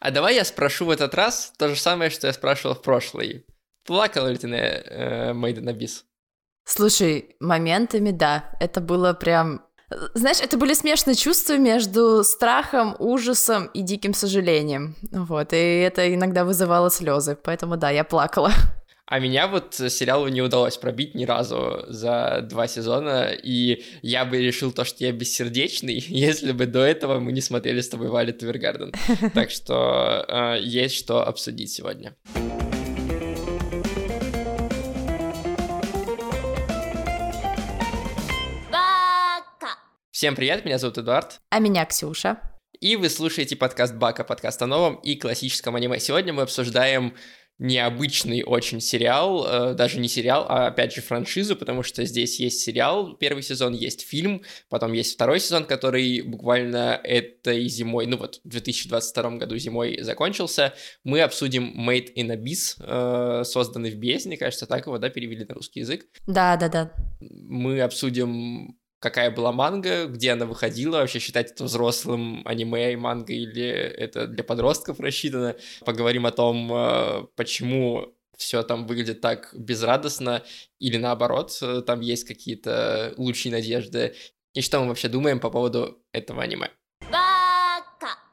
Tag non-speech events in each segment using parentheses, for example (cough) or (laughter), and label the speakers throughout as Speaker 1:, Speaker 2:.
Speaker 1: А давай я спрошу в этот раз то же самое, что я спрашивал в прошлый. Плакала ли ты на э, Made in Abyss?
Speaker 2: Слушай, моментами да, это было прям... Знаешь, это были смешные чувства между страхом, ужасом и диким сожалением. Вот, и это иногда вызывало слезы, поэтому да, я плакала.
Speaker 1: А меня вот сериалу не удалось пробить ни разу за два сезона, и я бы решил то, что я бессердечный, (laughs) если бы до этого мы не смотрели с тобой Валет Твергарден. (laughs) Так что э, есть что обсудить сегодня. Всем привет, меня зовут Эдуард.
Speaker 2: А меня Ксюша.
Speaker 1: И вы слушаете подкаст Бака, подкаст о новом и классическом аниме. Сегодня мы обсуждаем необычный очень сериал, э, даже не сериал, а опять же франшизу, потому что здесь есть сериал, первый сезон, есть фильм, потом есть второй сезон, который буквально этой зимой, ну вот в 2022 году зимой закончился. Мы обсудим Made in Abyss, э, созданный в бездне, кажется, так его, да, перевели на русский язык.
Speaker 2: Да, да, да.
Speaker 1: Мы обсудим какая была манга, где она выходила, вообще считать это взрослым аниме и манго или это для подростков рассчитано. Поговорим о том, э, почему все там выглядит так безрадостно, или наоборот, э, там есть какие-то лучшие надежды, и что мы вообще думаем по поводу этого аниме.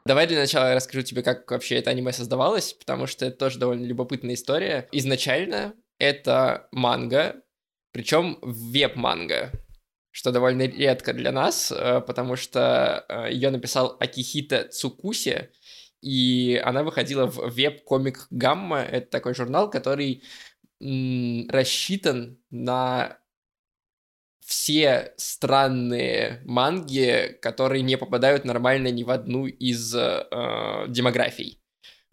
Speaker 1: Давай для начала я расскажу тебе, как вообще это аниме создавалось, потому что это тоже довольно любопытная история. Изначально это манга, причем веб-манга что довольно редко для нас, э, потому что э, ее написал Акихита Цукуси, и она выходила в веб-комик Гамма. Это такой журнал, который рассчитан на все странные манги, которые не попадают нормально ни в одну из э, демографий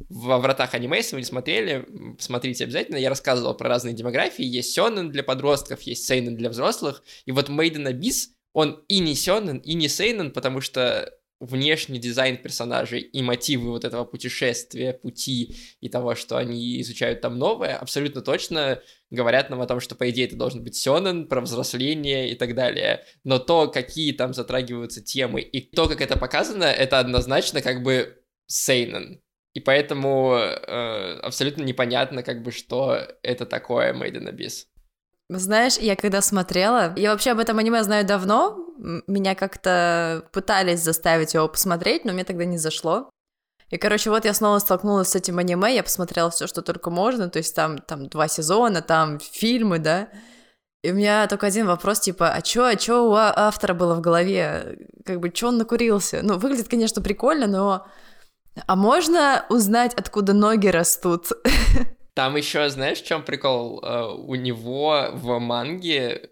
Speaker 1: во вратах аниме, если вы не смотрели, смотрите обязательно. Я рассказывал про разные демографии. Есть сёнэн для подростков, есть сейнен для взрослых. И вот Made in Abyss, он и не сёнэн, и не сейнен, потому что внешний дизайн персонажей и мотивы вот этого путешествия, пути и того, что они изучают там новое, абсолютно точно говорят нам о том, что, по идее, это должен быть сёнэн, про взросление и так далее. Но то, какие там затрагиваются темы и то, как это показано, это однозначно как бы сейнен. И поэтому э, абсолютно непонятно, как бы, что это такое Made in Abyss.
Speaker 2: Знаешь, я когда смотрела, я вообще об этом аниме знаю давно, меня как-то пытались заставить его посмотреть, но мне тогда не зашло. И, короче, вот я снова столкнулась с этим аниме, я посмотрела все, что только можно, то есть там, там два сезона, там фильмы, да, и у меня только один вопрос, типа, а чё, а чё у автора было в голове? Как бы, чё он накурился? Ну, выглядит, конечно, прикольно, но а можно узнать, откуда ноги растут? (laughs)
Speaker 1: Там еще, знаешь, в чем прикол? Э, у него в манге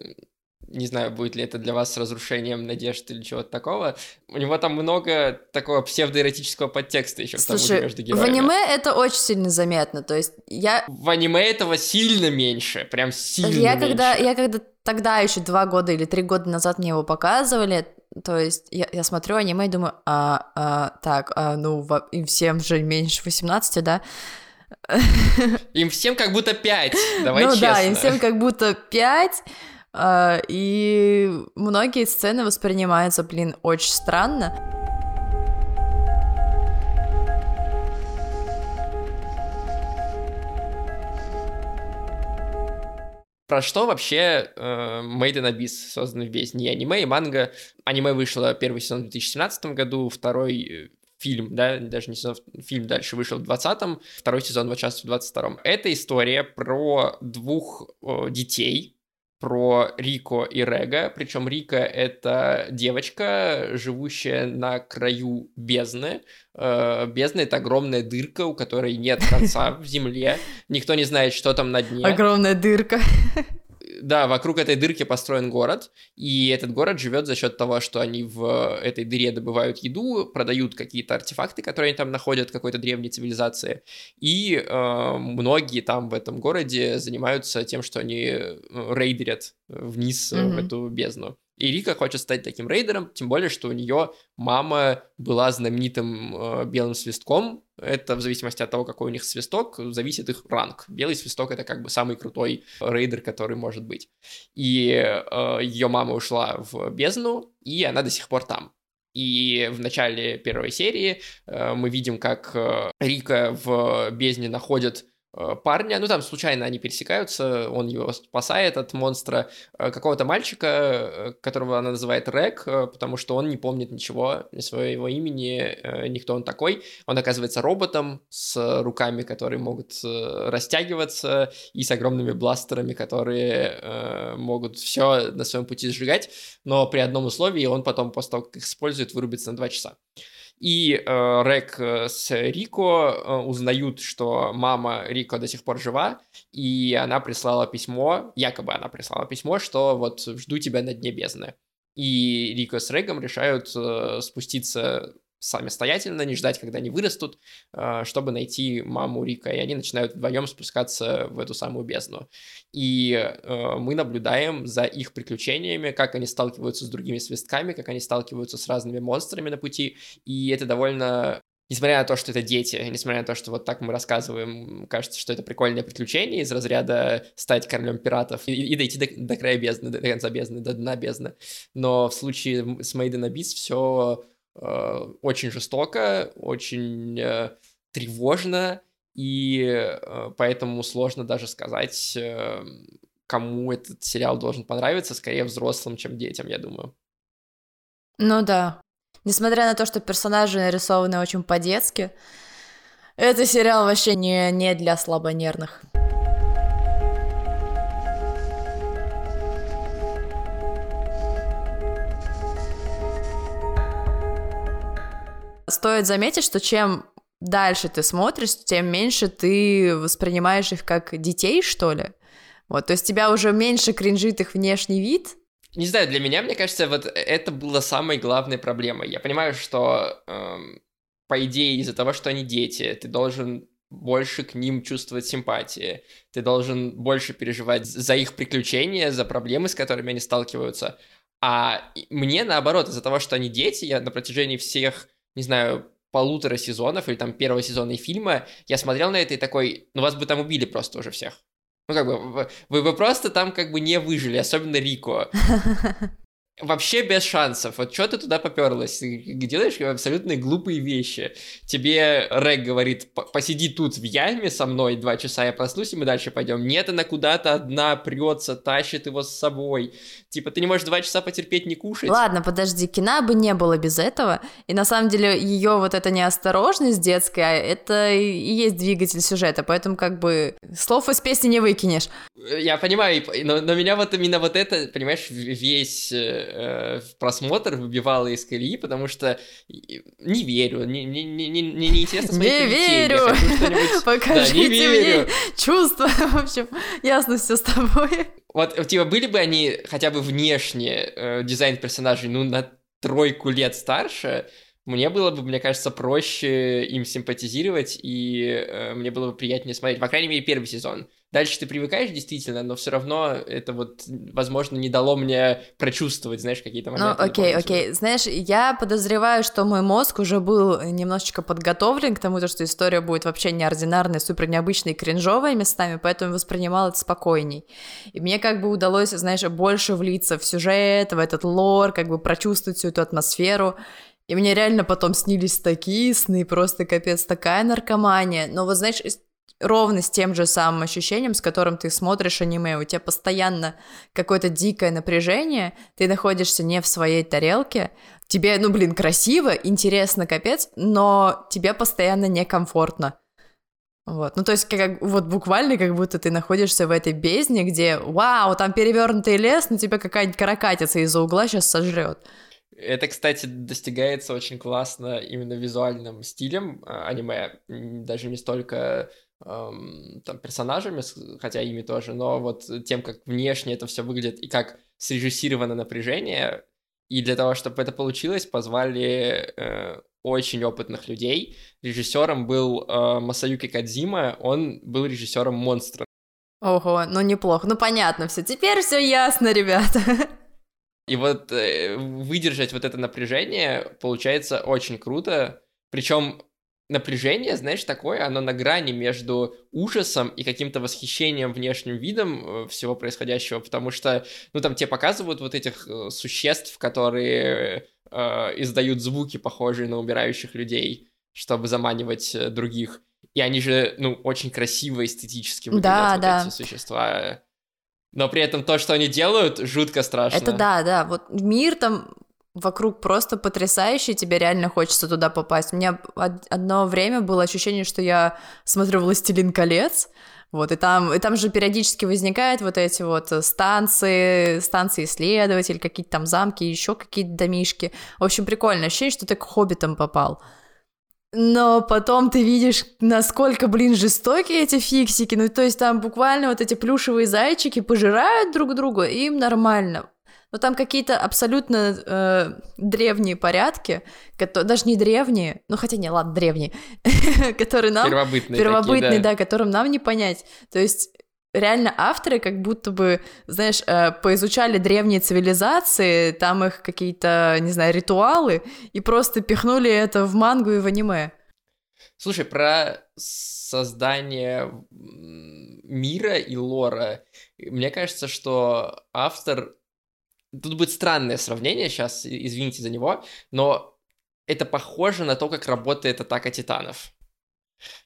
Speaker 1: не знаю, будет ли это для вас разрушением надежд или чего-то такого. У него там много такого псевдоэротического подтекста еще
Speaker 2: Слушай, между героями. в аниме это очень сильно заметно, то есть я...
Speaker 1: В аниме этого сильно меньше, прям сильно
Speaker 2: я
Speaker 1: меньше.
Speaker 2: Когда, я когда тогда еще два года или три года назад мне его показывали, то есть я, я смотрю аниме и думаю, а, а так, а, ну, им всем же меньше 18, да? (laughs)
Speaker 1: Им всем как будто 5, давай
Speaker 2: ну,
Speaker 1: честно.
Speaker 2: Ну да, им всем как будто 5, а, и многие сцены воспринимаются, блин, очень странно.
Speaker 1: Про что вообще э, Made in Abyss, созданный в бездне? аниме, и манга. Аниме вышло первый сезон в 2017 году, второй э, фильм, да, даже не сезон, фильм дальше вышел в 20-м, второй сезон вот сейчас в 22-м. Это история про двух э, детей, про Рико и Рега, причем Рика это девочка, живущая на краю бездны. Э, бездна это огромная дырка, у которой нет конца в земле, никто не знает, что там на дне.
Speaker 2: Огромная дырка (laughs)
Speaker 1: да, вокруг этой дырки построен город, и этот город живет за счет того, что они в этой дыре добывают еду, продают какие-то артефакты, которые они там находят, какой-то древней цивилизации, и э, многие там в этом городе занимаются тем, что они э, рейдерят вниз mm-hmm. в эту бездну. И Рика хочет стать таким рейдером, тем более, что у нее мама была знаменитым э, белым свистком. Это в зависимости от того, какой у них свисток, зависит их ранг. Белый свисток это как бы самый крутой рейдер, который может быть. И э, ее мама ушла в бездну, и она до сих пор там. И в начале первой серии э, мы видим, как э, Рика в бездне находит парня, ну там случайно они пересекаются, он его спасает от монстра, э, какого-то мальчика, э, которого она называет Рек, потому что он не помнит ничего, своего имени, никто он такой. Он оказывается роботом с руками, которые могут растягиваться, и с огромными бластерами, которые могут все на своем пути сжигать, но при одном условии он потом, после того, как их использует, вырубится на 2 часа. И э, Рек э, с Рико э, узнают, что мама Рико до сих пор жива, и она прислала письмо, якобы она прислала письмо, что вот жду тебя на дне бездны. И Рико с Регом решают э, спуститься самостоятельно, не ждать, когда они вырастут, а, чтобы найти маму Рика, и они начинают вдвоем спускаться в эту самую бездну. И а, мы наблюдаем за их приключениями, как они сталкиваются с другими свистками, как они сталкиваются с разными монстрами на пути, и это довольно Несмотря на то, что это дети, несмотря на то, что вот так мы рассказываем, кажется, что это прикольное приключение из разряда стать королем пиратов и, и дойти до, до края бездны, до конца бездны, до дна бездны. Но в случае с Made in Abyss все очень жестоко, очень э, тревожно, и э, поэтому сложно даже сказать, кому этот сериал должен понравиться, скорее взрослым, чем детям, я думаю.
Speaker 2: Ну да. Несмотря на то, что персонажи нарисованы очень по-детски, это сериал вообще не, не для слабонервных. Стоит заметить, что чем дальше ты смотришь, тем меньше ты воспринимаешь их как детей, что ли. Вот, то есть тебя уже меньше кринжит их внешний вид.
Speaker 1: Не знаю, для меня, мне кажется, вот это было самой главной проблемой. Я понимаю, что, эм, по идее, из-за того, что они дети, ты должен больше к ним чувствовать симпатии, ты должен больше переживать за их приключения, за проблемы, с которыми они сталкиваются. А мне, наоборот, из-за того, что они дети, я на протяжении всех не знаю, полутора сезонов или там первого сезона фильма, я смотрел на это и такой, ну вас бы там убили просто уже всех. Ну как бы, вы, вы просто там как бы не выжили, особенно Рико. (laughs) Вообще без шансов. Вот что ты туда поперлась? Ты делаешь абсолютно глупые вещи. Тебе Рэг говорит, посиди тут в яме со мной два часа, я проснусь, и мы дальше пойдем. Нет, она куда-то одна прется, тащит его с собой. Типа, ты не можешь два часа потерпеть, не кушать.
Speaker 2: Ладно, подожди, кино бы не было без этого. И на самом деле ее вот эта неосторожность детская, это и есть двигатель сюжета, поэтому как бы слов из песни не выкинешь.
Speaker 1: Я понимаю, но, но меня вот именно вот это, понимаешь, весь э, э, просмотр выбивало из колеи, потому что не верю, не, не, не, не, не интересно смотреть
Speaker 2: Не верю! (laughs) Покажите мне чувства, (laughs) в общем, ясно все с тобой.
Speaker 1: Вот, типа, были бы они хотя бы внешне э, дизайн персонажей, ну, на тройку лет старше, мне было бы, мне кажется, проще им симпатизировать, и э, мне было бы приятнее смотреть, по крайней мере, первый сезон. Дальше ты привыкаешь действительно, но все равно это вот, возможно, не дало мне прочувствовать, знаешь, какие-то
Speaker 2: ну, моменты. Ну, окей, окей. Знаешь, я подозреваю, что мой мозг уже был немножечко подготовлен к тому, что история будет вообще неординарной, супер необычной, кринжовой местами, поэтому воспринимал это спокойней. И мне как бы удалось, знаешь, больше влиться в сюжет, в этот лор, как бы прочувствовать всю эту атмосферу. И мне реально потом снились такие сны, просто капец, такая наркомания. Но вот знаешь, ровно с тем же самым ощущением, с которым ты смотришь аниме. У тебя постоянно какое-то дикое напряжение, ты находишься не в своей тарелке, тебе, ну, блин, красиво, интересно, капец, но тебе постоянно некомфортно. Вот, ну то есть как, вот буквально как будто ты находишься в этой бездне, где, вау, там перевернутый лес, но тебя какая-нибудь каракатица из-за угла сейчас сожрет.
Speaker 1: Это, кстати, достигается очень классно именно визуальным стилем а, аниме, даже не столько эм, там, персонажами, хотя ими тоже, но вот тем, как внешне это все выглядит и как срежиссировано напряжение. И для того, чтобы это получилось, позвали э, очень опытных людей. Режиссером был э, Масаюки Кадзима, он был режиссером монстра.
Speaker 2: Ого, ну неплохо. Ну понятно все. Теперь все ясно, ребята. (laughs)
Speaker 1: И вот э, выдержать вот это напряжение получается очень круто. Причем напряжение, знаешь, такое, оно на грани между ужасом и каким-то восхищением внешним видом э, всего происходящего, потому что, ну, там тебе показывают вот этих э, существ, которые э, издают звуки, похожие на умирающих людей, чтобы заманивать э, других. И они же, ну, очень красиво эстетически выглядят,
Speaker 2: Да,
Speaker 1: вот
Speaker 2: да.
Speaker 1: эти существа. Но при этом то, что они делают, жутко страшно.
Speaker 2: Это да, да. Вот мир там вокруг просто потрясающий, тебе реально хочется туда попасть. У меня од- одно время было ощущение, что я смотрю «Властелин колец», вот, и там, и там же периодически возникают вот эти вот станции, станции исследователь, какие-то там замки, еще какие-то домишки. В общем, прикольно. Ощущение, что ты к хоббитам попал. Но потом ты видишь, насколько, блин, жестокие эти фиксики. Ну, то есть там буквально вот эти плюшевые зайчики пожирают друг друга, и им нормально. Но там какие-то абсолютно э, древние порядки, которые, даже не древние, ну хотя не, ладно, древние, (laughs) которые нам...
Speaker 1: Первобытные
Speaker 2: Первобытные,
Speaker 1: такие, да.
Speaker 2: да, которым нам не понять. То есть реально авторы как будто бы, знаешь, э, поизучали древние цивилизации, там их какие-то, не знаю, ритуалы, и просто пихнули это в мангу и в аниме.
Speaker 1: Слушай, про создание мира и лора, мне кажется, что автор... Тут будет странное сравнение сейчас, извините за него, но это похоже на то, как работает атака титанов.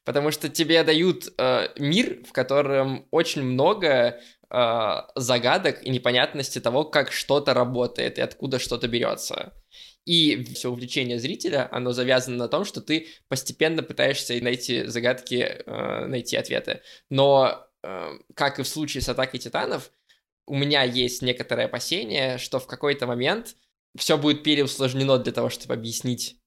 Speaker 1: Потому что тебе дают э, мир, в котором очень много э, загадок и непонятности того, как что-то работает и откуда что-то берется. И все увлечение зрителя, оно завязано на том, что ты постепенно пытаешься найти загадки, э, найти ответы. Но, э, как и в случае с атакой титанов, у меня есть некоторое опасение, что в какой-то момент все будет переусложнено для того, чтобы объяснить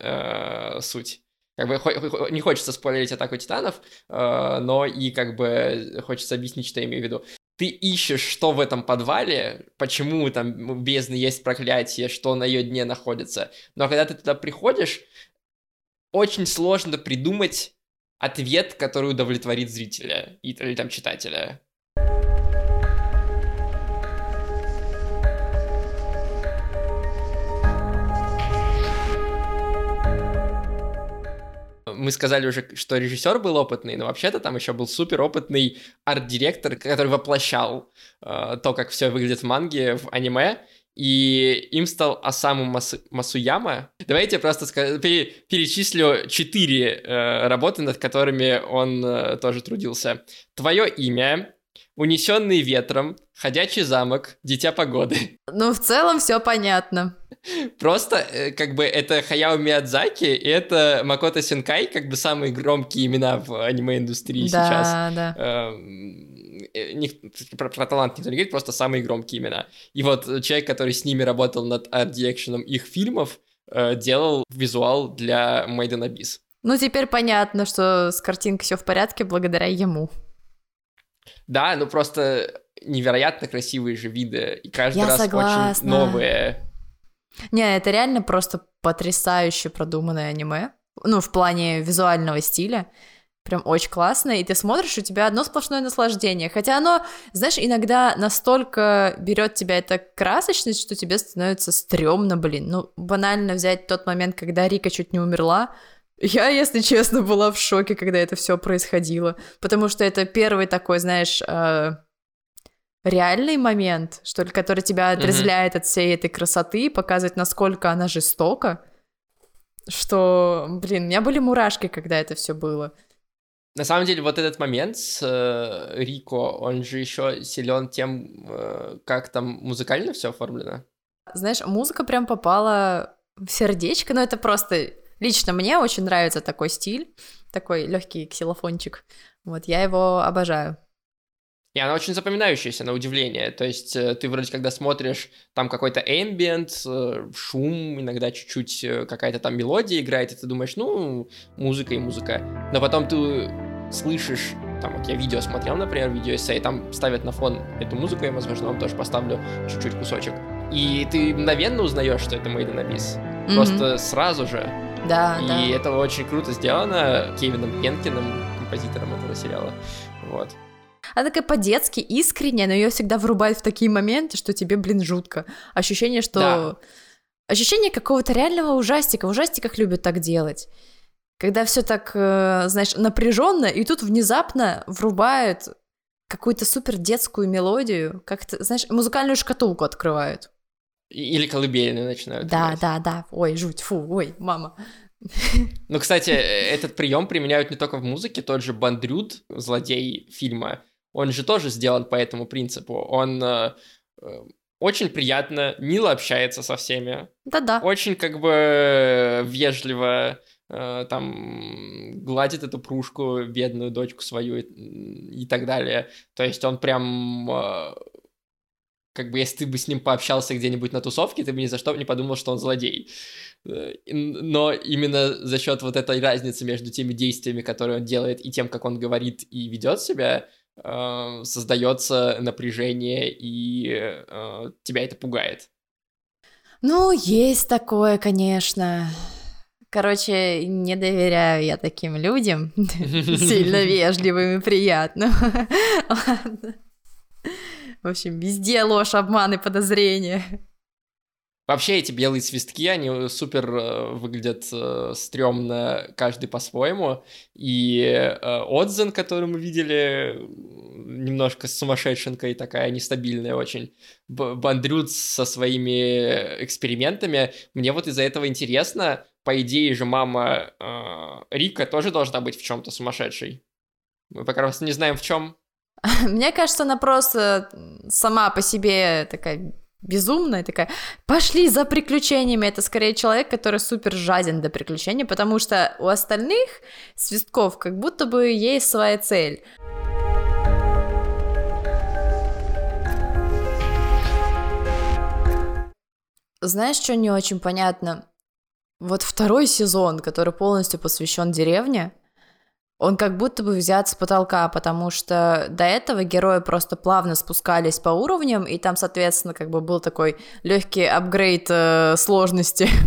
Speaker 1: э, суть. Как бы не хочется спойлерить атаку титанов, э, но и как бы хочется объяснить, что я имею в виду. Ты ищешь, что в этом подвале, почему там у бездны есть проклятие, что на ее дне находится. Но когда ты туда приходишь, очень сложно придумать ответ, который удовлетворит зрителя или там читателя. Мы сказали уже, что режиссер был опытный, но вообще-то там еще был супер опытный арт-директор, который воплощал э, то, как все выглядит в манге, в аниме. И им стал Асаму Масу- Масуяма. Давайте я просто ска- пере- перечислю четыре э, работы, над которыми он э, тоже трудился. Твое имя, Унесенный ветром, Ходячий замок, Дитя погоды.
Speaker 2: Ну, в целом все понятно. (laughs)
Speaker 1: Просто, э, как бы, это Хаяо Миядзаки, и это Макото Синкай, как бы, самые громкие имена в аниме-индустрии сейчас.
Speaker 2: Да, да.
Speaker 1: Эм, э, про, про талант никто не говорит, просто самые громкие имена. И вот человек, который с ними работал над арт-дирекшеном их фильмов, э, делал визуал для Made in Abyss.
Speaker 2: Ну, теперь понятно, что с картинкой все в порядке благодаря ему.
Speaker 1: Да, ну просто невероятно красивые же виды, и каждый
Speaker 2: Я
Speaker 1: раз очень
Speaker 2: согласна.
Speaker 1: новые.
Speaker 2: Не, это реально просто потрясающе продуманное аниме. Ну, в плане визуального стиля. Прям очень классно, и ты смотришь, у тебя одно сплошное наслаждение. Хотя оно, знаешь, иногда настолько берет тебя эта красочность, что тебе становится стрёмно, блин. Ну, банально взять тот момент, когда Рика чуть не умерла. Я, если честно, была в шоке, когда это все происходило. Потому что это первый такой, знаешь, э, реальный момент, что ли, который тебя отрезвляет от всей этой красоты, показывает, насколько она жестока. Что, блин, у меня были мурашки, когда это все было.
Speaker 1: На самом деле, вот этот момент с э, Рико, он же еще силен тем, э, как там музыкально все оформлено.
Speaker 2: Знаешь, музыка прям попала в сердечко, но это просто лично мне очень нравится такой стиль, такой легкий ксилофончик. Вот, я его обожаю.
Speaker 1: И она очень запоминающаяся, на удивление. То есть э, ты вроде когда смотришь, там какой-то ambient, э, шум, иногда чуть-чуть э, какая-то там мелодия играет, и ты думаешь, ну, музыка и музыка. Но потом ты слышишь, там, вот я видео смотрел, например, видео эссе, там ставят на фон эту музыку, я, возможно, вам тоже поставлю чуть-чуть кусочек. И ты мгновенно узнаешь, что это Made in Abyss.
Speaker 2: Мгм.
Speaker 1: Просто сразу же.
Speaker 2: Да,
Speaker 1: и
Speaker 2: да.
Speaker 1: это очень круто сделано Кевином Пенкиным, композитором этого сериала. Вот.
Speaker 2: Она такая по-детски искренняя, но ее всегда врубают в такие моменты, что тебе, блин, жутко. Ощущение, что...
Speaker 1: Да.
Speaker 2: Ощущение какого-то реального ужастика. В ужастиках любят так делать. Когда все так, э, знаешь, напряженно, и тут внезапно врубают какую-то супер детскую мелодию, как-то, знаешь, музыкальную шкатулку открывают.
Speaker 1: Или колыбельные начинают.
Speaker 2: Да,
Speaker 1: играть.
Speaker 2: да, да. Ой, жуть, фу, ой, мама.
Speaker 1: Ну, кстати, этот прием применяют не только в музыке, тот же Бандрюд, злодей фильма, он же тоже сделан по этому принципу. Он э, э, очень приятно, мило общается со всеми.
Speaker 2: Да-да.
Speaker 1: Очень как бы вежливо э, там гладит эту пружку, бедную дочку свою и, и так далее. То есть он прям э, как бы если ты бы с ним пообщался где-нибудь на тусовке, ты бы ни за что не подумал, что он злодей. Но именно за счет вот этой разницы между теми действиями, которые он делает, и тем, как он говорит и ведет себя, э, создается напряжение, и э, тебя это пугает.
Speaker 2: Ну, есть такое, конечно. Короче, не доверяю я таким людям. (laughs) Сильно (laughs) вежливым и приятным. (laughs) Ладно. В общем, везде ложь, обман и подозрения.
Speaker 1: Вообще эти белые свистки, они супер э, выглядят э, стрёмно, каждый по-своему. И э, Отзен, который мы видели, немножко сумасшедшенкой, такая нестабильная очень. Бандрюд со своими экспериментами. Мне вот из-за этого интересно, по идее же мама э, Рика тоже должна быть в чем-то сумасшедшей. Мы пока просто не знаем в чем. (laughs)
Speaker 2: Мне кажется, она просто сама по себе такая безумная, такая, пошли за приключениями. Это скорее человек, который супер жаден до приключений, потому что у остальных свистков как будто бы есть своя цель. Знаешь, что не очень понятно? Вот второй сезон, который полностью посвящен деревне, он как будто бы взят с потолка, потому что до этого герои просто плавно спускались по уровням, и там, соответственно, как бы был такой легкий апгрейд э, сложности. (laughs)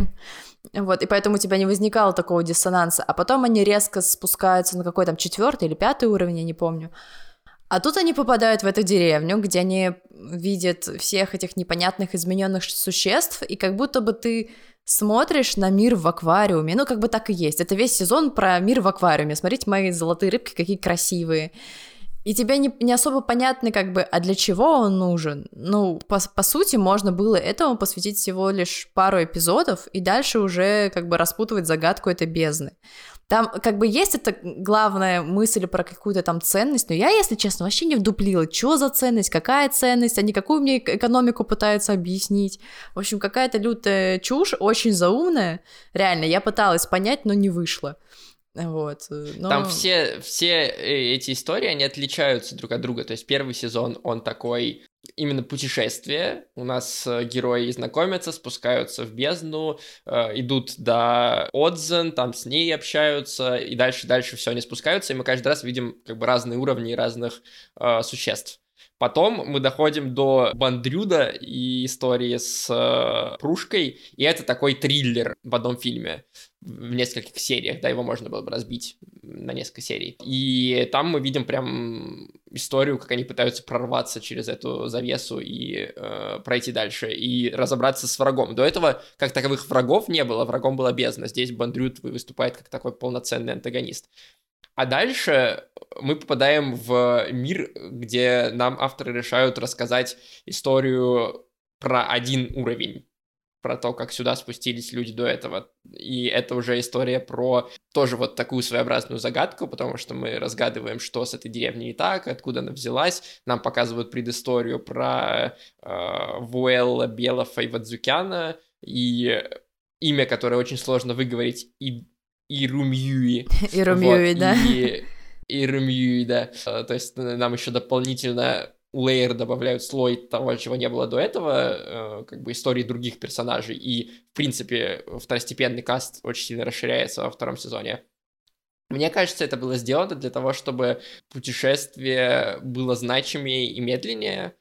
Speaker 2: Вот, и поэтому у тебя не возникало такого диссонанса. А потом они резко спускаются на какой там четвертый или пятый уровень, я не помню. А тут они попадают в эту деревню, где они видят всех этих непонятных измененных существ, и как будто бы ты смотришь на мир в аквариуме. Ну, как бы так и есть. Это весь сезон про мир в аквариуме. Смотрите, мои золотые рыбки какие красивые. И тебе не, не особо понятно, как бы, а для чего он нужен. Ну, по, по сути, можно было этому посвятить всего лишь пару эпизодов, и дальше уже, как бы, распутывать загадку этой бездны. Там как бы есть эта главная мысль про какую-то там ценность, но я, если честно, вообще не вдуплила, что за ценность, какая ценность, они какую мне экономику пытаются объяснить. В общем, какая-то лютая чушь, очень заумная. Реально, я пыталась понять, но не вышло. Вот. Э, но...
Speaker 1: Там все, все э, эти истории, они отличаются друг от друга. То есть первый сезон, он такой именно путешествие. У нас э, герои знакомятся, спускаются в бездну, идут до Отзен, там с ней общаются, и дальше-дальше все они спускаются, и мы каждый раз видим как бы разные уровни разных э, существ. Потом мы доходим до Бандрюда и истории с э, Прушкой, и это такой триллер в одном фильме в нескольких сериях, да, его можно было бы разбить на несколько серий. И там мы видим прям историю, как они пытаются прорваться через эту завесу и э, пройти дальше, и разобраться с врагом. До этого как таковых врагов не было, врагом была бездна. Здесь Бандрют выступает как такой полноценный антагонист. А дальше мы попадаем в мир, где нам авторы решают рассказать историю про один уровень про то, как сюда спустились люди до этого. И это уже история про тоже вот такую своеобразную загадку, потому что мы разгадываем, что с этой деревней не так, откуда она взялась. Нам показывают предысторию про э, Вуэлла Белофа и Вадзукяна, и имя, которое очень сложно выговорить, и Ирумьюи. (laughs)
Speaker 2: Ирумьюи, вот, да.
Speaker 1: И, Ирумьюи, да. Э, то есть нам еще дополнительно лейер добавляют слой того, чего не было до этого, э, как бы истории других персонажей, и, в принципе, второстепенный каст очень сильно расширяется во втором сезоне. Мне кажется, это было сделано для того, чтобы путешествие было значимее и медленнее,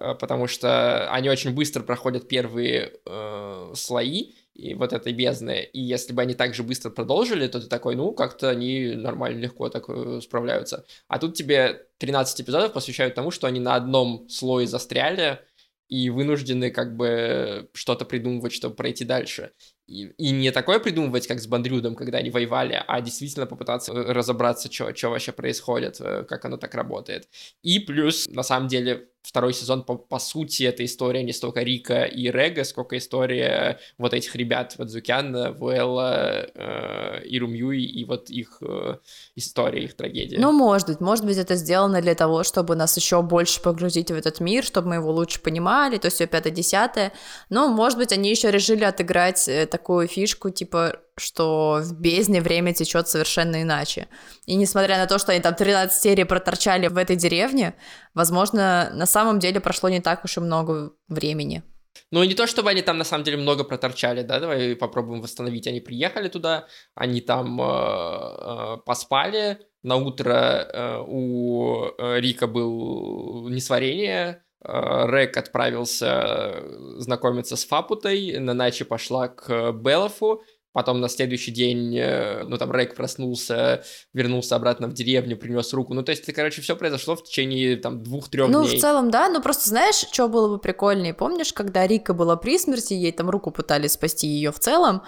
Speaker 1: э, потому что они очень быстро проходят первые э, слои, и вот этой бездны. И если бы они так же быстро продолжили, то ты такой, ну, как-то они нормально, легко так э, справляются. А тут тебе 13 эпизодов посвящают тому, что они на одном слое застряли и вынуждены как бы что-то придумывать, чтобы пройти дальше. И, и не такое придумывать, как с Бандрюдом, когда они воевали, а действительно попытаться разобраться, что вообще происходит, э, как оно так работает. И плюс, на самом деле, второй сезон, по, по сути, это история не столько Рика и Рега, сколько история вот этих ребят, Вадзукян, Вуэлла, э, Ирумьюи и вот их э, история, их трагедия.
Speaker 2: Ну, может быть, может быть, это сделано для того, чтобы нас еще больше погрузить в этот мир, чтобы мы его лучше понимали, то есть все пятое-десятое, но, может быть, они еще решили отыграть э, такую фишку, типа, что в бездне время течет совершенно иначе. И несмотря на то, что они там 13 серий проторчали в этой деревне, возможно, на самом деле прошло не так уж и много времени.
Speaker 1: Ну, не то, чтобы они там на самом деле много проторчали, да, давай попробуем восстановить. Они приехали туда, они там э, э, поспали, на утро э, у Рика был несварение, Рек отправился знакомиться с Фапутой, Наначи пошла к Белофу, Потом на следующий день, э, ну, там, Рейк проснулся, вернулся обратно в деревню, принес руку. Ну, то есть, это, короче, все произошло в течение, там, двух-трех
Speaker 2: ну,
Speaker 1: дней.
Speaker 2: Ну, в целом, да, но просто знаешь, что было бы прикольнее? Помнишь, когда Рика была при смерти, ей там руку пытались спасти ее в целом,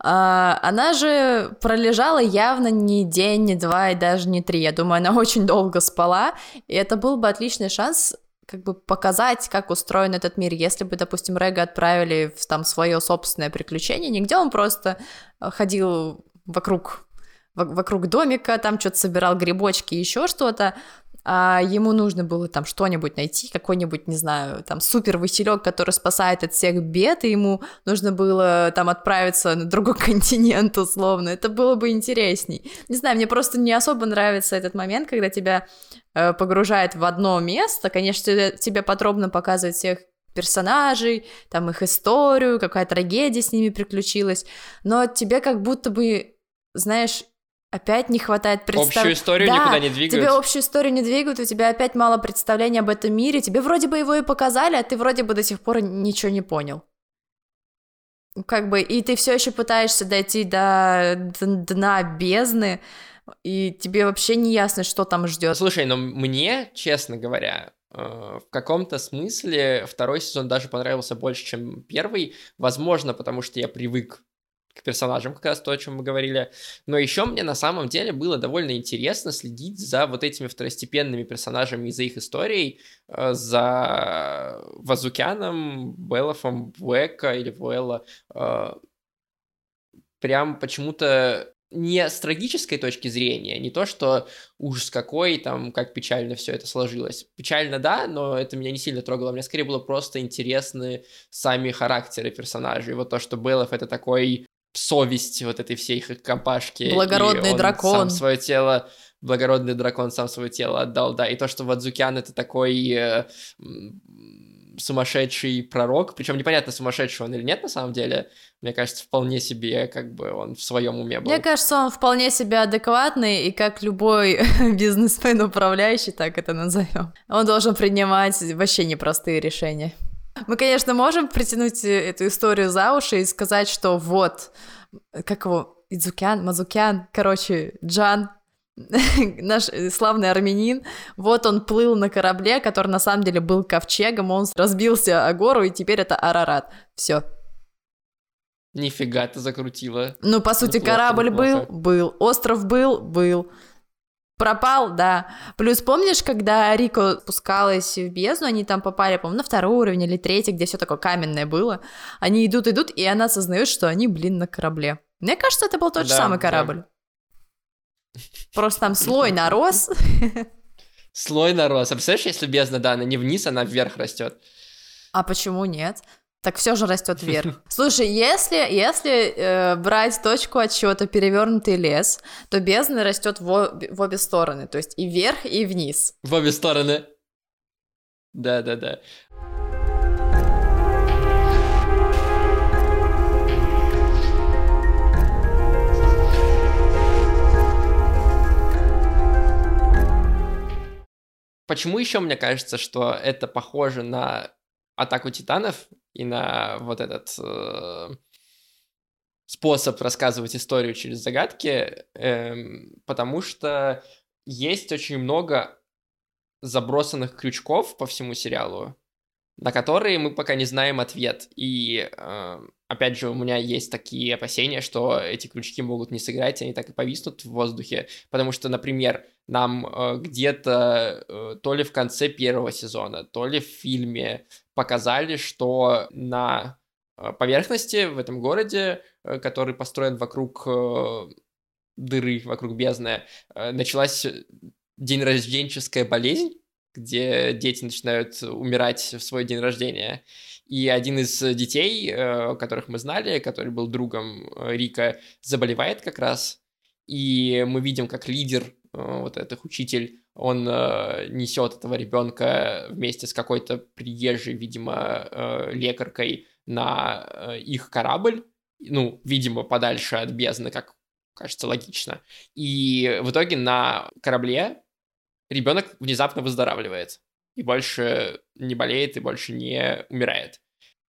Speaker 2: а, она же пролежала явно не день, не два и даже не три. Я думаю, она (laughs) очень долго спала, и это был бы отличный шанс как бы показать, как устроен этот мир. Если бы, допустим, Рега отправили в там свое собственное приключение, нигде он просто э, ходил вокруг вокруг домика, там что-то собирал грибочки, еще что-то, а ему нужно было там что-нибудь найти, какой-нибудь, не знаю, там супер василек, который спасает от всех бед, и ему нужно было там отправиться на другой (laughs) континент условно, это было бы интересней. Не знаю, мне просто не особо нравится этот момент, когда тебя э, погружает в одно место, конечно, тебе, тебе подробно показывают всех персонажей, там их историю, какая трагедия с ними приключилась, но тебе как будто бы, знаешь, опять не хватает
Speaker 1: представления. Общую историю да, никуда не двигают.
Speaker 2: тебе общую историю не двигают, у тебя опять мало представления об этом мире, тебе вроде бы его и показали, а ты вроде бы до сих пор ничего не понял. Как бы, и ты все еще пытаешься дойти до дна бездны, и тебе вообще не ясно, что там ждет.
Speaker 1: Слушай, но мне, честно говоря, э, в каком-то смысле второй сезон даже понравился больше, чем первый. Возможно, потому что я привык к персонажам, как раз то, о чем мы говорили. Но еще мне на самом деле было довольно интересно следить за вот этими второстепенными персонажами и за их историей, э, за Вазукяном, Беллофом, Буэка или Вуэлла. Э, прям почему-то не с трагической точки зрения, не то, что ужас какой, там, как печально все это сложилось. Печально, да, но это меня не сильно трогало. Мне скорее было просто интересны сами характеры персонажей. Вот то, что Беллов это такой совесть вот этой всей их компашки.
Speaker 2: Благородный дракон.
Speaker 1: Сам свое тело, благородный дракон сам свое тело отдал, да. И то, что Вадзукян это такой э, сумасшедший пророк, причем непонятно, сумасшедший он или нет на самом деле. Мне кажется, вполне себе, как бы он в своем уме был.
Speaker 2: Мне кажется, он вполне себе адекватный, и как любой (laughs) бизнесмен управляющий, так это назовем, он должен принимать вообще непростые решения. Мы, конечно, можем притянуть э, эту историю за уши и сказать, что вот, как его, Идзукян, Мазукян, короче, Джан, (laughs) наш э, славный армянин, вот он плыл на корабле, который на самом деле был ковчегом, он разбился о гору, и теперь это Арарат. Все.
Speaker 1: Нифига ты закрутила.
Speaker 2: Ну, по сути, неплохо, корабль был, был, остров был, был. Пропал, да. Плюс помнишь, когда Рико спускалась в бездну, они там попали, по-моему, на второй уровень или третий, где все такое каменное было. Они идут, идут, и она осознает, что они, блин, на корабле. Мне кажется, это был тот да, же самый корабль. Да. (laughs) Просто там слой нарос.
Speaker 1: Слой нарос. А представляешь, если бездна, да, она не вниз, она вверх растет.
Speaker 2: А почему нет? Так все же растет вверх. (laughs) Слушай, если, если э, брать точку отсчета перевернутый лес, то бездна растет в, в обе стороны, то есть и вверх, и вниз.
Speaker 1: В обе стороны. Да, да, да. Почему еще мне кажется, что это похоже на атаку титанов и на вот этот э, способ рассказывать историю через загадки, э, потому что есть очень много забросанных крючков по всему сериалу, на которые мы пока не знаем ответ. И э, опять же, у меня есть такие опасения, что эти крючки могут не сыграть, они так и повиснут в воздухе, потому что, например, нам э, где-то э, то ли в конце первого сезона, то ли в фильме показали, что на э, поверхности в этом городе, э, который построен вокруг э, дыры, вокруг бездны, э, началась день рожденческая болезнь, где дети начинают умирать в свой день рождения. И один из детей, э, которых мы знали, который был другом э, Рика, заболевает как раз. И мы видим, как лидер, э, вот этот учитель, он несет этого ребенка вместе с какой-то приезжей, видимо, лекаркой на их корабль, ну, видимо, подальше от бездны, как кажется логично. И в итоге на корабле ребенок внезапно выздоравливает и больше не болеет и больше не умирает.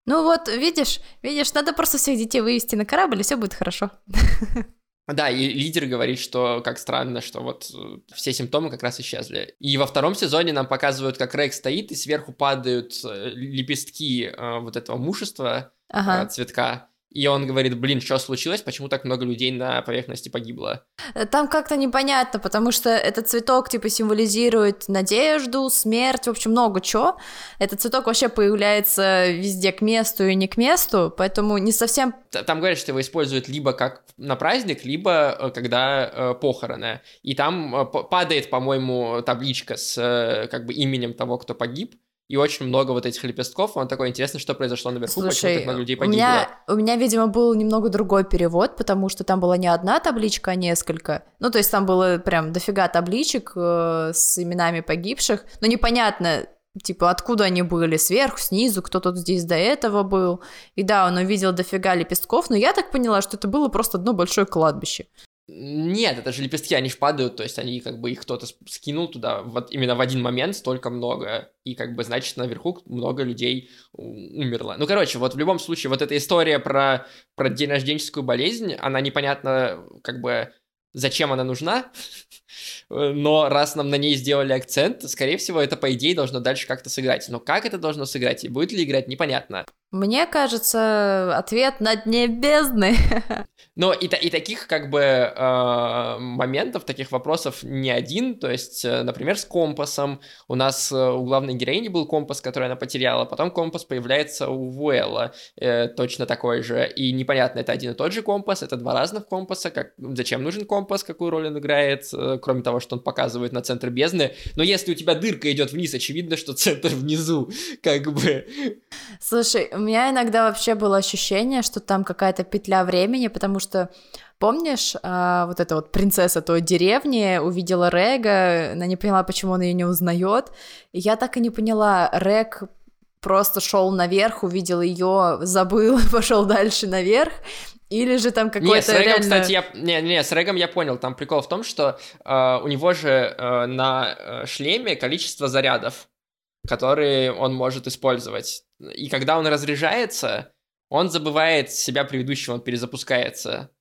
Speaker 2: Ну вот, видишь, видишь, надо просто всех детей вывести на корабль, и все будет хорошо. (laughs)
Speaker 1: Да, и лидер говорит, что как странно, что вот э, все симптомы как раз исчезли. И во втором сезоне нам показывают, как Рейк стоит, и сверху падают э, лепестки э, вот этого мужества, ага. цветка. И он говорит, блин, что случилось, почему так много людей на поверхности погибло?
Speaker 2: Там как-то непонятно, потому что этот цветок типа символизирует надежду, смерть, в общем, много чего. Этот цветок вообще появляется везде к месту и не к месту, поэтому не совсем...
Speaker 1: Там говорят, что его используют либо как на праздник, либо э, когда э, похороны. И там э, падает, по-моему, табличка с э, как бы именем того, кто погиб и очень много вот этих лепестков. Он такой, интересно, что произошло наверху, Слушай, почему так много людей погибло.
Speaker 2: У меня, у меня, видимо, был немного другой перевод, потому что там была не одна табличка, а несколько. Ну, то есть там было прям дофига табличек э, с именами погибших, но непонятно, типа, откуда они были, сверху, снизу, кто тут здесь до этого был. И да, он увидел дофига лепестков, но я так поняла, что это было просто одно большое кладбище.
Speaker 1: Нет, это же лепестки, они же падают, то есть они как бы их кто-то скинул туда вот именно в один момент столько много, и как бы значит наверху много людей умерло. Ну, короче, вот в любом случае вот эта история про, про день рожденческую болезнь, она непонятно как бы зачем она нужна, (laughs) но раз нам на ней сделали акцент, скорее всего, это, по идее, должно дальше как-то сыграть. Но как это должно сыграть и будет ли играть, непонятно.
Speaker 2: Мне кажется, ответ на дне бездны. (laughs)
Speaker 1: Но и, и таких как бы э, моментов, таких вопросов не один. То есть, э, например, с компасом. У нас э, у главной героини был компас, который она потеряла. Потом компас появляется у Вуэлла, э, точно такой же. И непонятно, это один и тот же компас, это два разных компаса. Как, зачем нужен компас, какую роль он играет, э, кроме того, что он показывает на центр бездны. Но если у тебя дырка идет вниз, очевидно, что центр (laughs) внизу. Как бы...
Speaker 2: Слушай, у меня иногда вообще было ощущение, что там какая-то петля времени, потому что Помнишь, а, вот эта вот принцесса той деревни увидела Рега, она не поняла, почему он ее не узнает. И я так и не поняла, Рег просто шел наверх, увидел ее, забыл, (laughs) пошел дальше наверх. Или же там какой-то
Speaker 1: Не, с Регом,
Speaker 2: реально...
Speaker 1: кстати, я... Не, не, с Регом я понял. Там прикол в том, что э, у него же э, на шлеме количество зарядов, которые он может использовать. И когда он разряжается, он забывает себя предыдущего, он перезапускается.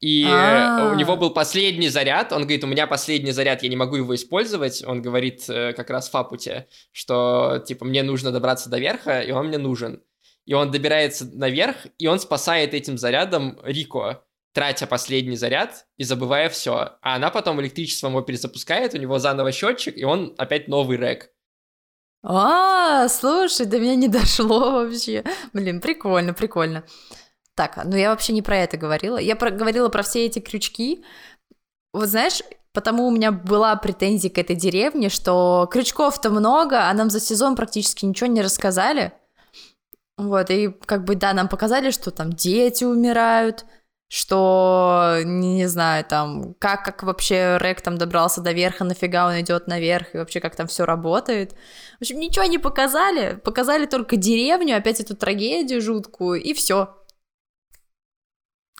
Speaker 1: И А-а-а. у него был последний заряд, он говорит, у меня последний заряд, я не могу его использовать, он говорит э, как раз Фапуте, что, типа, мне нужно добраться до верха, и он мне нужен. И он добирается наверх, и он спасает этим зарядом Рико, тратя последний заряд и забывая все. А она потом электричеством его перезапускает, у него заново счетчик, и он опять новый рэк.
Speaker 2: А, слушай, до меня не дошло вообще. Блин, прикольно, прикольно. Так, ну я вообще не про это говорила. Я про, говорила про все эти крючки. Вот знаешь, потому у меня была претензия к этой деревне, что крючков-то много, а нам за сезон практически ничего не рассказали. Вот, и как бы, да, нам показали, что там дети умирают, что, не, не знаю, там, как, как вообще Рек там добрался до верха, нафига он идет наверх, и вообще как там все работает. В общем, ничего не показали, показали только деревню, опять эту трагедию жуткую, и все.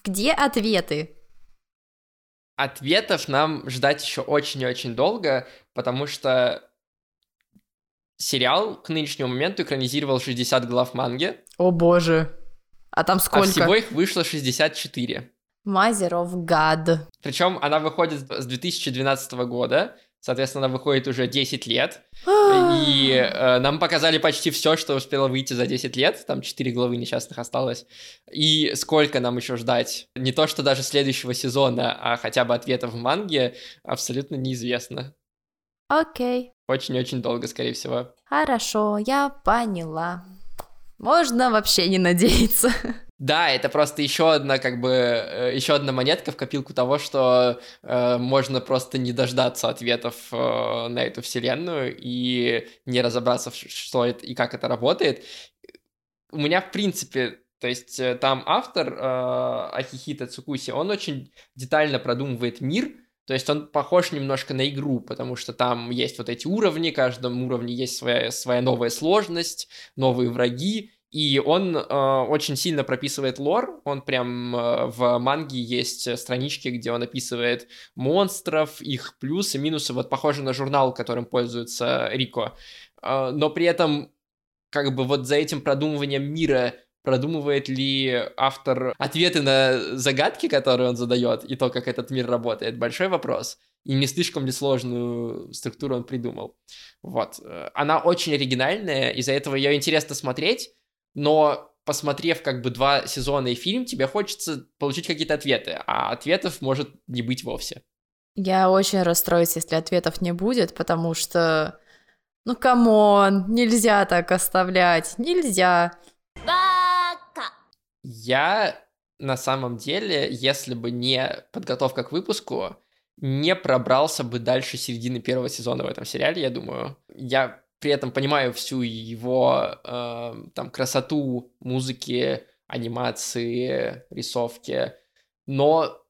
Speaker 2: Где ответы?
Speaker 1: Ответов нам ждать еще очень-очень долго, потому что сериал к нынешнему моменту экранизировал 60 глав манги.
Speaker 2: О боже. А там сколько? А
Speaker 1: всего их вышло 64.
Speaker 2: Mother of God.
Speaker 1: Причем она выходит с 2012 года, соответственно, она выходит уже 10 лет. (gasps) И э, нам показали почти все, что успело выйти за 10 лет. Там 4 главы несчастных осталось. И сколько нам еще ждать? Не то, что даже следующего сезона, а хотя бы ответов в манге, абсолютно неизвестно.
Speaker 2: Окей.
Speaker 1: Очень-очень долго, скорее всего.
Speaker 2: Хорошо, я поняла. Можно вообще не надеяться.
Speaker 1: Да, это просто еще одна, как бы, э, еще одна монетка в копилку того, что э, можно просто не дождаться ответов э, на эту вселенную и не разобраться, что это и как это работает. У меня, в принципе, то есть э, там автор э, Акихита Цукуси, он очень детально продумывает мир, то есть он похож немножко на игру, потому что там есть вот эти уровни, в каждом уровне есть своя, своя новая сложность, новые враги, и он э, очень сильно прописывает лор. Он прям э, в манге есть странички, где он описывает монстров, их плюсы, минусы. Вот похоже на журнал, которым пользуется Рико. Э, но при этом, как бы вот за этим продумыванием мира продумывает ли автор ответы на загадки, которые он задает, и то, как этот мир работает, большой вопрос. И не слишком ли сложную структуру он придумал. Вот. Она очень оригинальная, из-за этого ее интересно смотреть, но посмотрев как бы два сезона и фильм, тебе хочется получить какие-то ответы, а ответов может не быть вовсе.
Speaker 2: Я очень расстроюсь, если ответов не будет, потому что, ну, come on, нельзя так оставлять, нельзя.
Speaker 1: Я на самом деле, если бы не подготовка к выпуску, не пробрался бы дальше середины первого сезона в этом сериале, я думаю. Я при этом понимаю всю его э, там красоту музыки, анимации, рисовки, но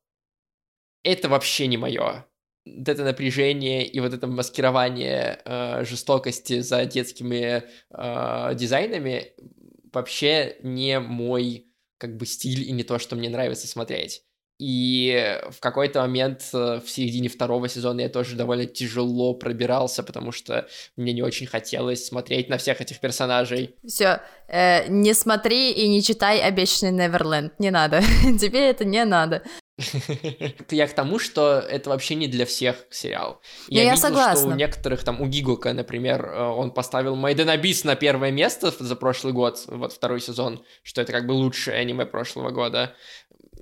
Speaker 1: это вообще не мое. Вот это напряжение и вот это маскирование э, жестокости за детскими э, дизайнами вообще не мой как бы стиль и не то, что мне нравится смотреть. И в какой-то момент э, в середине второго сезона я тоже довольно тяжело пробирался, потому что мне не очень хотелось смотреть на всех этих персонажей.
Speaker 2: Все, э, не смотри и не читай обещанный Неверленд, не надо, (laughs) тебе это не надо. (laughs)
Speaker 1: Я к тому, что это вообще не для всех сериал. Я, я видел, согласна. что у некоторых, там, у Гигука, например, э, он поставил Майден Абис на первое место за прошлый год, вот второй сезон, что это как бы лучшее аниме прошлого года.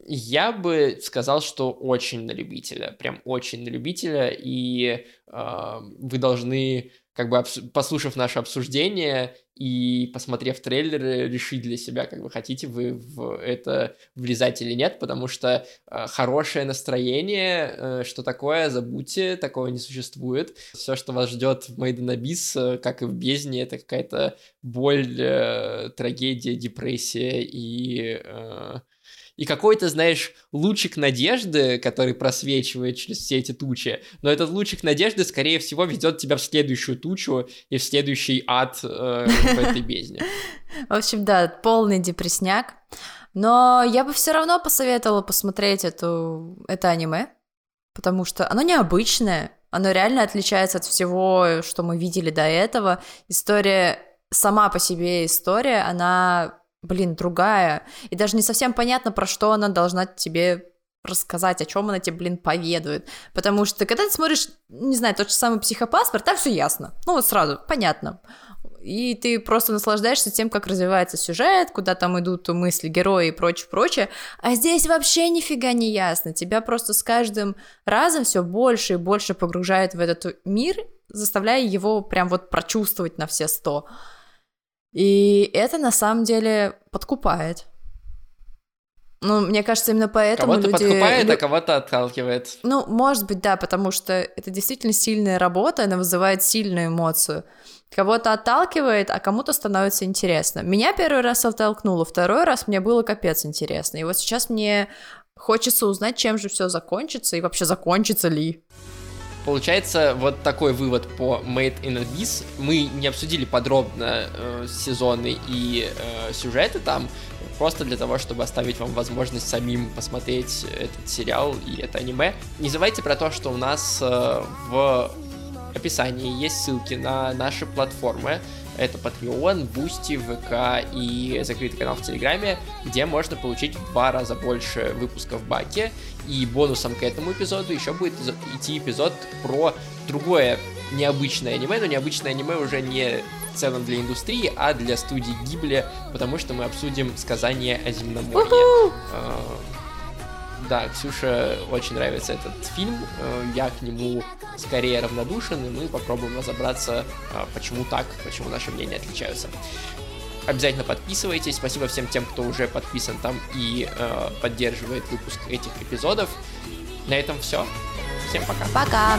Speaker 1: Я бы сказал, что очень на любителя, прям очень на любителя, и э, вы должны, как бы послушав наше обсуждение и посмотрев трейлеры, решить для себя, как бы хотите вы в это влезать или нет, потому что э, хорошее настроение, э, что такое, забудьте, такого не существует. Все, что вас ждет в Made in Abyss, э, как и в Бездне, это какая-то боль, э, трагедия, депрессия и... Э, и какой-то, знаешь, лучик надежды, который просвечивает через все эти тучи, но этот лучик надежды, скорее всего, ведет тебя в следующую тучу и в следующий ад э, в этой бездне. (laughs)
Speaker 2: В общем, да, полный депресняк. Но я бы все равно посоветовала посмотреть эту, это аниме, потому что оно необычное, оно реально отличается от всего, что мы видели до этого. История сама по себе история, она блин, другая. И даже не совсем понятно, про что она должна тебе рассказать, о чем она тебе, блин, поведает. Потому что когда ты смотришь, не знаю, тот же самый психопаспорт, там все ясно. Ну вот сразу, понятно. И ты просто наслаждаешься тем, как развивается сюжет, куда там идут мысли герои и прочее, прочее. А здесь вообще нифига не ясно. Тебя просто с каждым разом все больше и больше погружает в этот мир, заставляя его прям вот прочувствовать на все сто. И это на самом деле подкупает. Ну, мне кажется, именно поэтому
Speaker 1: кого-то
Speaker 2: люди...
Speaker 1: подкупает, а кого-то отталкивает.
Speaker 2: Ну, может быть, да, потому что это действительно сильная работа, она вызывает сильную эмоцию. Кого-то отталкивает, а кому-то становится интересно. Меня первый раз оттолкнуло, второй раз мне было капец интересно. И вот сейчас мне хочется узнать, чем же все закончится и вообще закончится ли.
Speaker 1: Получается, вот такой вывод по Made in Abyss. Мы не обсудили подробно э, сезоны и э, сюжеты там, просто для того, чтобы оставить вам возможность самим посмотреть этот сериал и это аниме. Не забывайте про то, что у нас э, в описании есть ссылки на наши платформы, это Patreon, Boosty, ВК и закрытый канал в Телеграме, где можно получить в два раза больше выпусков Баки. И бонусом к этому эпизоду еще будет идти эпизод про другое необычное аниме, но необычное аниме уже не в целом для индустрии, а для студии Гибли, потому что мы обсудим сказание о земноморье. А, да, Ксюше очень нравится этот фильм, э, я к нему скорее равнодушен, и мы попробуем разобраться, а, почему так, почему наши мнения отличаются. Обязательно подписывайтесь. Спасибо всем тем, кто уже подписан там и э, поддерживает выпуск этих эпизодов. На этом все. Всем пока.
Speaker 2: Пока.